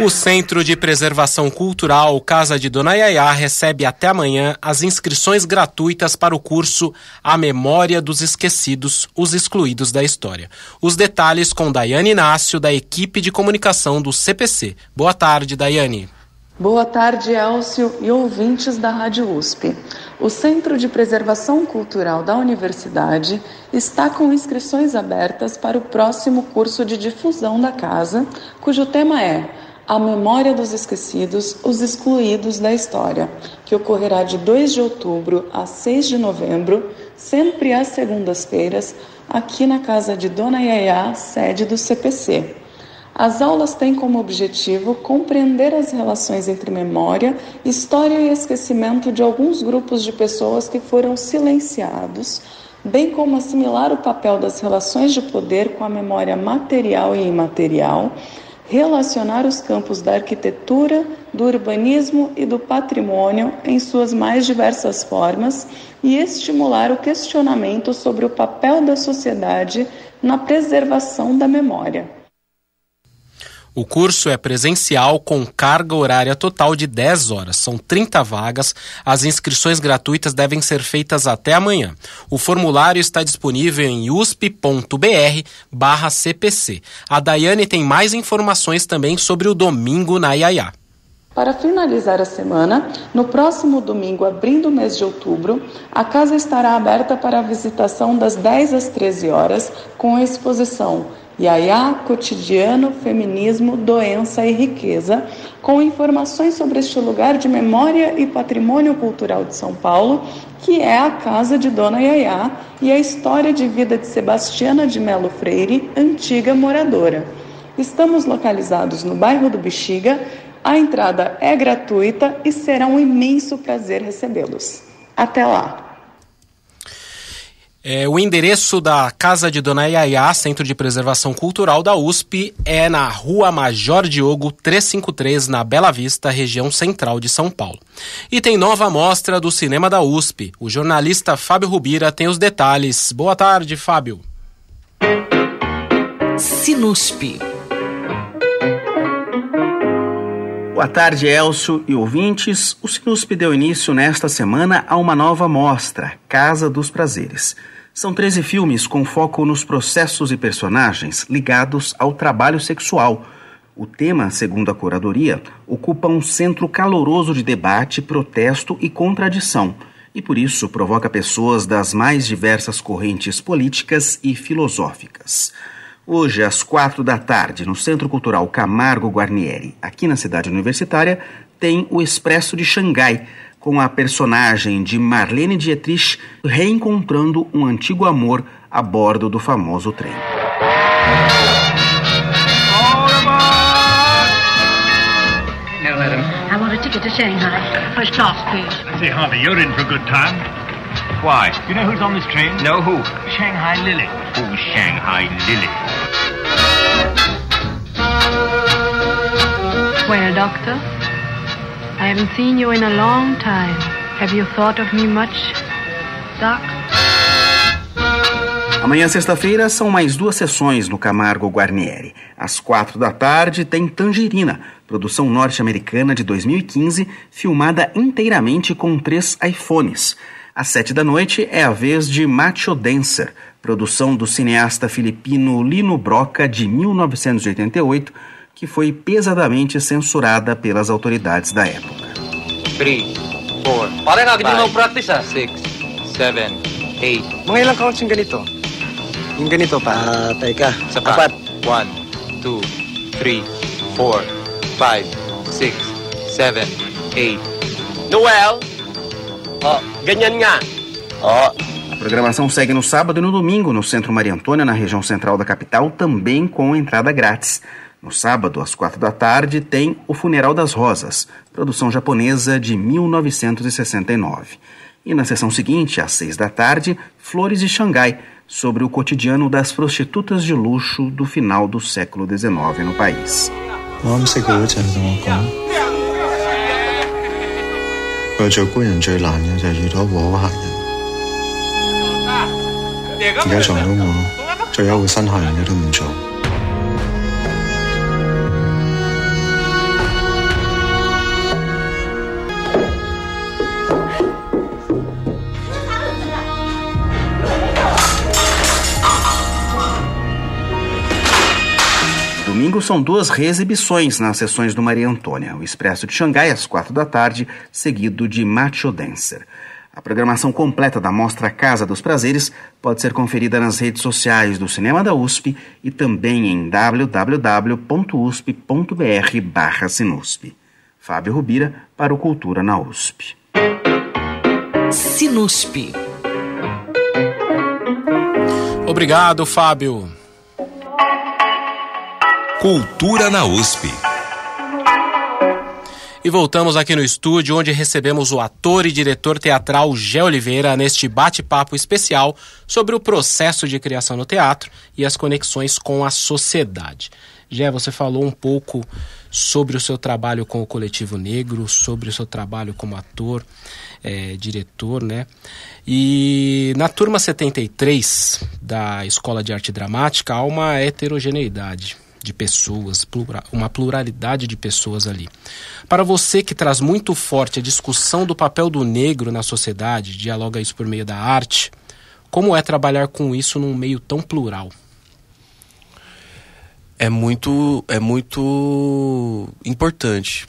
O Centro de Preservação Cultural Casa de Dona Yaya recebe até amanhã as inscrições gratuitas para o curso A Memória dos Esquecidos, os Excluídos da História. Os detalhes com Daiane Inácio, da equipe de comunicação do CPC. Boa tarde, Daiane.
Boa tarde, Elcio e ouvintes da Rádio USP. O Centro de Preservação Cultural da Universidade está com inscrições abertas para o próximo curso de difusão da casa, cujo tema é A Memória dos Esquecidos, os Excluídos da História, que ocorrerá de 2 de outubro a 6 de novembro, sempre às segundas-feiras, aqui na casa de Dona Yaya, sede do CPC. As aulas têm como objetivo compreender as relações entre memória, história e esquecimento de alguns grupos de pessoas que foram silenciados, bem como assimilar o papel das relações de poder com a memória material e imaterial, relacionar os campos da arquitetura, do urbanismo e do patrimônio em suas mais diversas formas e estimular o questionamento sobre o papel da sociedade na preservação da memória.
O curso é presencial com carga horária total de 10 horas. São 30 vagas. As inscrições gratuitas devem ser feitas até amanhã. O formulário está disponível em usp.br/cpc. A Daiane tem mais informações também sobre o domingo na Iaiá.
Para finalizar a semana, no próximo domingo, abrindo o mês de outubro, a casa estará aberta para a visitação das 10 às 13 horas, com a exposição Yaya, Cotidiano, Feminismo, Doença e Riqueza, com informações sobre este lugar de memória e patrimônio cultural de São Paulo, que é a casa de Dona Yaya e a história de vida de Sebastiana de Melo Freire, antiga moradora. Estamos localizados no bairro do Bexiga, a entrada é gratuita e será um imenso prazer recebê-los. Até lá!
É, o endereço da Casa de Dona Yaya, Centro de Preservação Cultural da USP, é na Rua Major Diogo 353, na Bela Vista, região central de São Paulo. E tem nova mostra do cinema da USP. O jornalista Fábio Rubira tem os detalhes. Boa tarde, Fábio.
Sinuspe.
Boa tarde, Elcio e ouvintes. O Sinusp deu início nesta semana a uma nova mostra, Casa dos Prazeres. São 13 filmes com foco nos processos e personagens ligados ao trabalho sexual, O tema, segundo a curadoria, ocupa um centro caloroso de debate, protesto e contradição, e por isso provoca pessoas das mais diversas correntes políticas e filosóficas. Hoje, às quatro da tarde, no Centro Cultural Camargo Guarnieri, aqui na cidade universitária, tem o Expresso de Xangai, com a personagem de Marlene Dietrich reencontrando um antigo amor a bordo do famoso trem.
No, madam. I want a ticket to Shanghai. First class, please.
I say, Harvey, you're in for a good time. Why? You know who's on this train? No, who? Shanghai Lily. Who's Shanghai Lily?
Well, Doctor, I haven't seen you in a long time. Have you thought of me much, Doc?
Amanhã, sexta-feira, são mais duas sessões no Camargo Guarnieri. Às quatro da tarde tem Tangerina, produção norte-americana de 2015, filmada inteiramente com três iPhones. Às sete da noite é a vez de Macho Dancer, produção do cineasta filipino Lino Broca de 1988, que foi pesadamente censurada pelas autoridades da época.
3, 4, Parang nga, hindi mo practice ah. 6, 7, 8.
Mga ilang counts yung ganito? Yung ganito pa? Ah, teka.
Apat. 1, 2, 3, 4, 5, 6, 7, 8.
Noel! Oh, ganyan nga.
Oh. A programação segue no sábado e no domingo no Centro Maria Antônia, na região central da capital, também com entrada grátis. No sábado, às quatro da tarde, tem O Funeral das Rosas, produção japonesa de 1969. E na sessão seguinte, às seis da tarde, Flores de Xangai, sobre o cotidiano das prostitutas de luxo do final do século XIX no país.
我啱识佢嗰阵同我讲，佢话做官人最难嘅就系遇到和谐人。而家撞到我，最后会身害人嘅都唔做。
Domingo são duas reexibições nas sessões do Maria Antônia, o Expresso de Xangai às quatro da tarde, seguido de Macho Dancer. A programação completa da Mostra Casa dos Prazeres pode ser conferida nas redes sociais do Cinema da USP e também em www.usp.br/sinusp. Fábio Rubira para o Cultura na USP.
Sinusp.
Obrigado, Fábio.
Cultura na USP.
E voltamos aqui no estúdio, onde recebemos o ator e diretor teatral Gé Oliveira neste bate-papo especial sobre o processo de criação no teatro e as conexões com a sociedade. Gé, você falou um pouco sobre o seu trabalho com o Coletivo Negro, sobre o seu trabalho como ator, é, diretor, né? E na turma 73 da Escola de Arte Dramática há uma heterogeneidade de pessoas, plura, uma pluralidade de pessoas ali. Para você que traz muito forte a discussão do papel do negro na sociedade, dialoga isso por meio da arte, como é trabalhar com isso num meio tão plural?
É muito, é muito importante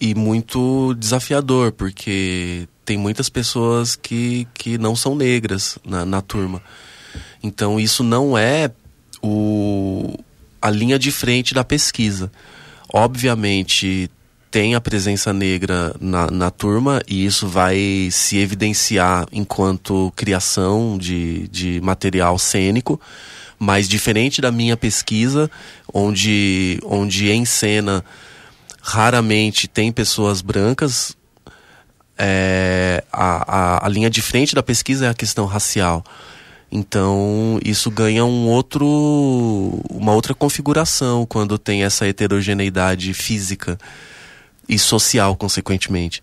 e muito desafiador, porque tem muitas pessoas que, que não são negras na, na turma. Então isso não é o, a linha de frente da pesquisa. Obviamente, tem a presença negra na, na turma e isso vai se evidenciar enquanto criação de, de material cênico, mas diferente da minha pesquisa, onde, onde em cena raramente tem pessoas brancas, é, a, a, a linha de frente da pesquisa é a questão racial. Então, isso ganha um outro, uma outra configuração quando tem essa heterogeneidade física e social, consequentemente.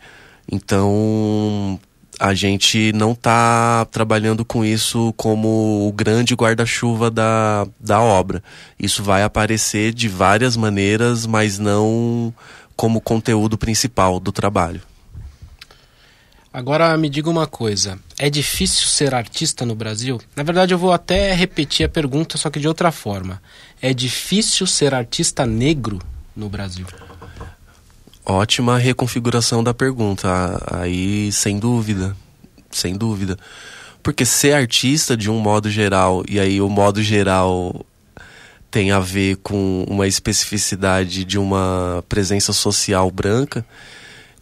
Então, a gente não está trabalhando com isso como o grande guarda-chuva da, da obra. Isso vai aparecer de várias maneiras, mas não como conteúdo principal do trabalho.
Agora me diga uma coisa: é difícil ser artista no Brasil? Na verdade, eu vou até repetir a pergunta, só que de outra forma. É difícil ser artista negro no Brasil?
Ótima reconfiguração da pergunta. Aí, sem dúvida. Sem dúvida. Porque ser artista, de um modo geral, e aí o modo geral tem a ver com uma especificidade de uma presença social branca,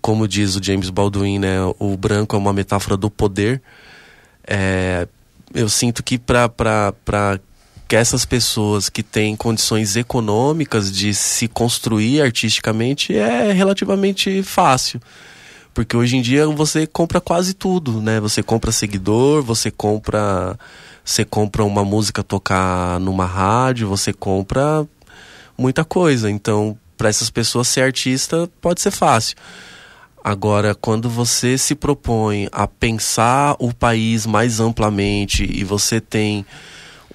como diz o James Baldwin, né, o branco é uma metáfora do poder. É, eu sinto que para que essas pessoas que têm condições econômicas de se construir artisticamente é relativamente fácil. Porque hoje em dia você compra quase tudo, né? Você compra seguidor, você compra você compra uma música tocar numa rádio, você compra muita coisa. Então, para essas pessoas ser artista pode ser fácil. Agora, quando você se propõe a pensar o país mais amplamente e você tem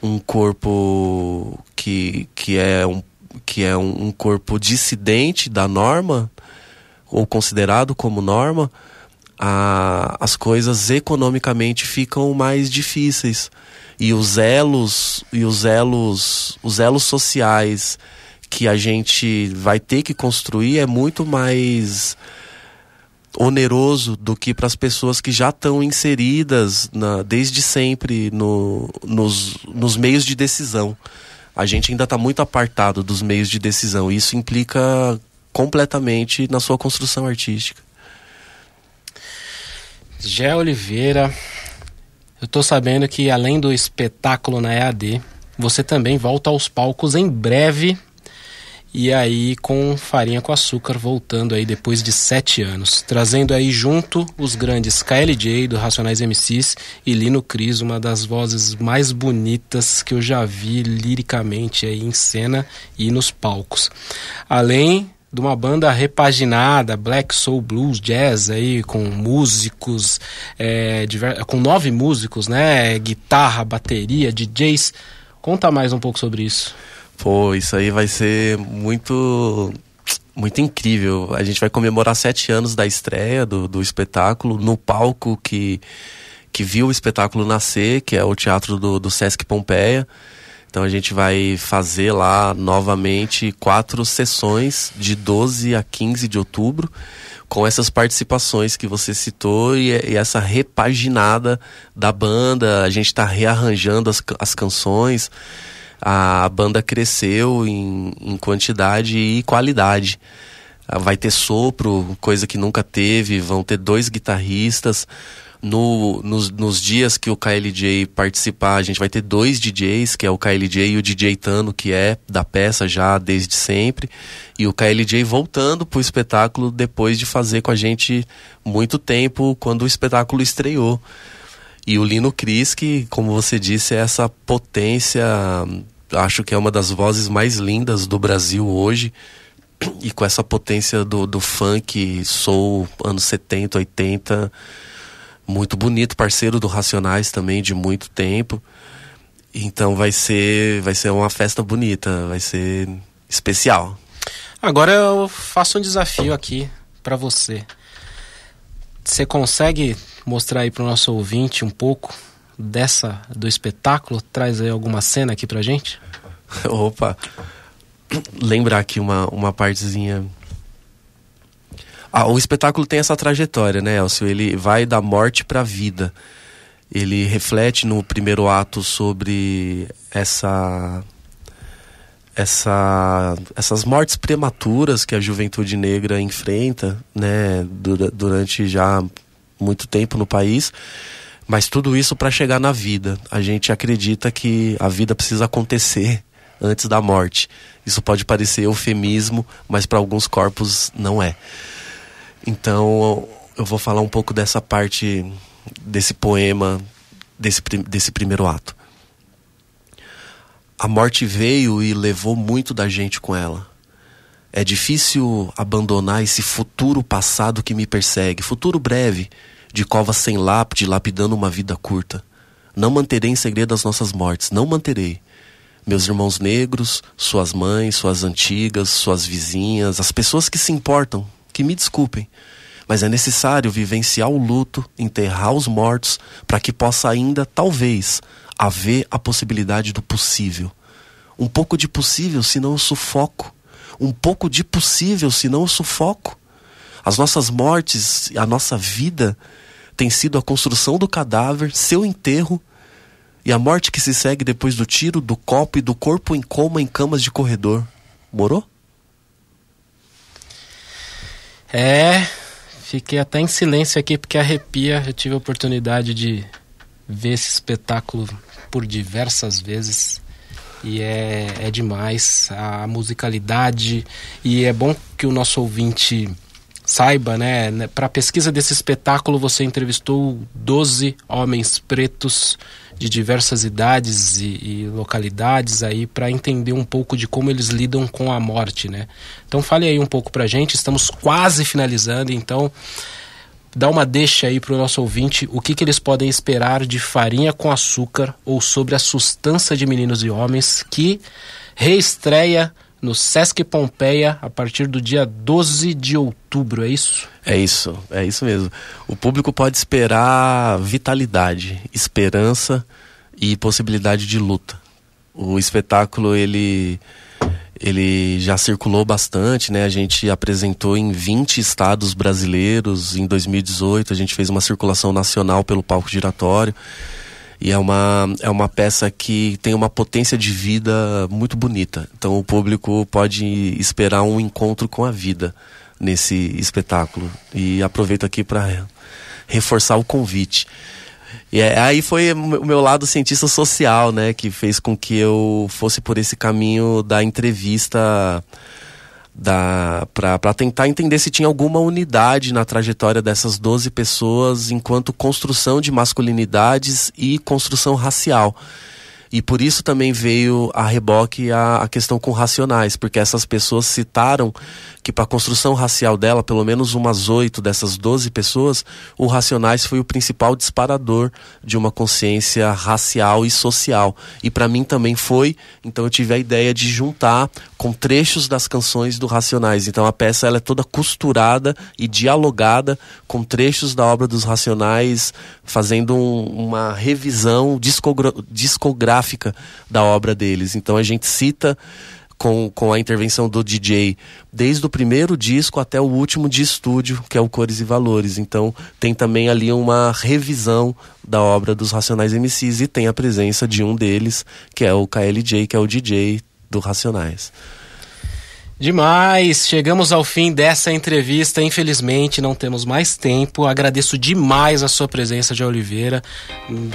um corpo que, que é, um, que é um, um corpo dissidente da norma, ou considerado como norma, a, as coisas economicamente ficam mais difíceis. E os elos, e os elos, os elos sociais que a gente vai ter que construir é muito mais oneroso do que para as pessoas que já estão inseridas na, desde sempre no, nos, nos meios de decisão. A gente ainda está muito apartado dos meios de decisão. E isso implica completamente na sua construção artística.
Gé Oliveira, eu estou sabendo que além do espetáculo na EAD, você também volta aos palcos em breve e aí com Farinha com Açúcar voltando aí depois de sete anos, trazendo aí junto os grandes KLJ do Racionais MCs e Lino Cris, uma das vozes mais bonitas que eu já vi liricamente aí em cena e nos palcos. Além de uma banda repaginada, Black Soul Blues Jazz aí com músicos, é, com nove músicos, né, guitarra, bateria, DJs. Conta mais um pouco sobre isso.
Pô, isso aí vai ser muito muito incrível. A gente vai comemorar sete anos da estreia do, do espetáculo no palco que, que viu o espetáculo nascer, que é o teatro do, do Sesc Pompeia. Então a gente vai fazer lá novamente quatro sessões de 12 a 15 de outubro, com essas participações que você citou e, e essa repaginada da banda. A gente está rearranjando as, as canções a banda cresceu em, em quantidade e qualidade. Ah, vai ter sopro, coisa que nunca teve, vão ter dois guitarristas. No, nos, nos dias que o KLJ participar, a gente vai ter dois DJs, que é o KLJ e o DJ Tano, que é da peça já desde sempre. E o KLJ voltando pro espetáculo depois de fazer com a gente muito tempo quando o espetáculo estreou. E o Lino Cris, que, como você disse, é essa potência acho que é uma das vozes mais lindas do Brasil hoje. E com essa potência do, do funk, soul, anos 70, 80. Muito bonito, parceiro do Racionais também, de muito tempo. Então vai ser, vai ser uma festa bonita, vai ser especial.
Agora eu faço um desafio aqui para você. Você consegue mostrar aí para o nosso ouvinte um pouco dessa do espetáculo? Traz aí alguma cena aqui pra gente?
Opa! Lembrar aqui uma, uma partezinha. Ah, o espetáculo tem essa trajetória, né, Elcio? Ele vai da morte para vida. Ele reflete no primeiro ato sobre essa essa, essas mortes prematuras que a juventude negra enfrenta, né, durante já muito tempo no país. Mas tudo isso para chegar na vida. A gente acredita que a vida precisa acontecer antes da morte. Isso pode parecer eufemismo, mas para alguns corpos não é. Então eu vou falar um pouco dessa parte desse poema, desse, desse primeiro ato. A morte veio e levou muito da gente com ela. É difícil abandonar esse futuro passado que me persegue, futuro breve, de covas sem lápide, lapidando uma vida curta. Não manterei em segredo as nossas mortes, não manterei. Meus irmãos negros, suas mães, suas antigas, suas vizinhas, as pessoas que se importam, que me desculpem. Mas é necessário vivenciar o luto, enterrar os mortos, para que possa ainda, talvez, haver a possibilidade do possível. Um pouco de possível, senão eu sufoco. um pouco de possível, senão eu sufoco. As nossas mortes, a nossa vida tem sido a construção do cadáver, seu enterro e a morte que se segue depois do tiro, do copo e do corpo em coma em camas de corredor. Morou?
É, fiquei até em silêncio aqui porque arrepia. Eu tive a oportunidade de ver esse espetáculo por diversas vezes e é, é demais a musicalidade e é bom que o nosso ouvinte saiba, né, né para a pesquisa desse espetáculo você entrevistou 12 homens pretos de diversas idades e, e localidades aí para entender um pouco de como eles lidam com a morte, né? Então fale aí um pouco pra gente, estamos quase finalizando, então dá uma deixa aí para o nosso ouvinte o que, que eles podem esperar de farinha com açúcar ou sobre a sustância de meninos e homens que reestreia no Sesc Pompeia a partir do dia 12 de outubro, é isso?
É isso, é isso mesmo. O público pode esperar vitalidade, esperança e possibilidade de luta. O espetáculo ele ele já circulou bastante, né? A gente apresentou em 20 estados brasileiros em 2018, a gente fez uma circulação nacional pelo palco giratório. E é uma, é uma peça que tem uma potência de vida muito bonita. Então o público pode esperar um encontro com a vida nesse espetáculo. E aproveito aqui para reforçar o convite. E é, aí foi o meu lado cientista social, né, que fez com que eu fosse por esse caminho da entrevista para tentar entender se tinha alguma unidade na trajetória dessas 12 pessoas enquanto construção de masculinidades e construção racial. E por isso também veio a reboque a, a questão com racionais, porque essas pessoas citaram que para a construção racial dela, pelo menos umas oito dessas doze pessoas, o Racionais foi o principal disparador de uma consciência racial e social. E para mim também foi, então eu tive a ideia de juntar com trechos das canções do Racionais. Então a peça ela é toda costurada e dialogada com trechos da obra dos Racionais, fazendo um, uma revisão discográfica da obra deles. Então a gente cita com, com a intervenção do DJ desde o primeiro disco até o último de estúdio, que é o Cores e Valores. Então tem também ali uma revisão da obra dos Racionais MCs e tem a presença de um deles, que é o KLJ, que é o DJ do Racionais.
Demais! Chegamos ao fim dessa entrevista. Infelizmente, não temos mais tempo. Agradeço demais a sua presença, de Oliveira.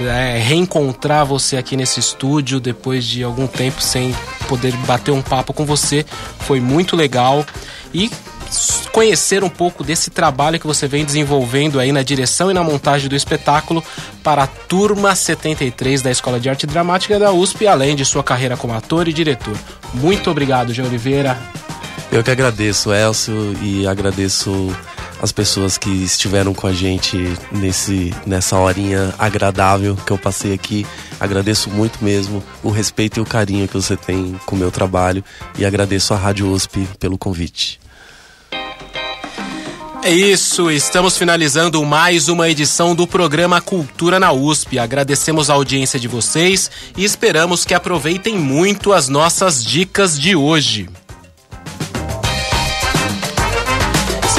É, reencontrar você aqui nesse estúdio depois de algum tempo sem poder bater um papo com você foi muito legal. E conhecer um pouco desse trabalho que você vem desenvolvendo aí na direção e na montagem do espetáculo para a turma 73 da Escola de Arte Dramática da USP, além de sua carreira como ator e diretor. Muito obrigado, Jean Oliveira.
Eu que agradeço, Elcio, e agradeço as pessoas que estiveram com a gente nesse, nessa horinha agradável que eu passei aqui. Agradeço muito mesmo o respeito e o carinho que você tem com o meu trabalho e agradeço a Rádio USP pelo convite.
É isso, estamos finalizando mais uma edição do programa Cultura na USP. Agradecemos a audiência de vocês e esperamos que aproveitem muito as nossas dicas de hoje.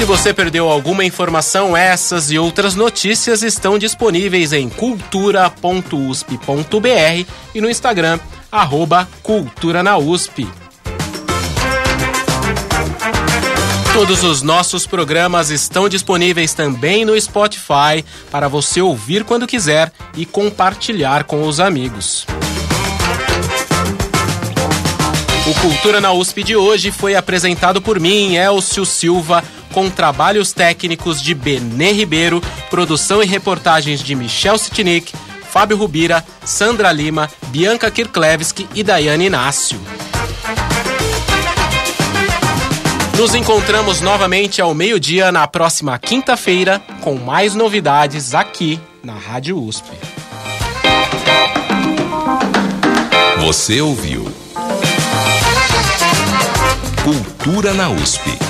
Se você perdeu alguma informação, essas e outras notícias estão disponíveis em cultura.usp.br e no Instagram, arroba Cultura na USP. Todos os nossos programas estão disponíveis também no Spotify para você ouvir quando quiser e compartilhar com os amigos. O Cultura na USP de hoje foi apresentado por mim, Elcio Silva com trabalhos técnicos de Benê Ribeiro, produção e reportagens de Michel Sitnik, Fábio Rubira, Sandra Lima, Bianca Kirklevski e Daiane Inácio. Nos encontramos novamente ao meio-dia na próxima quinta-feira com mais novidades aqui na Rádio USP.
Você ouviu Cultura na USP.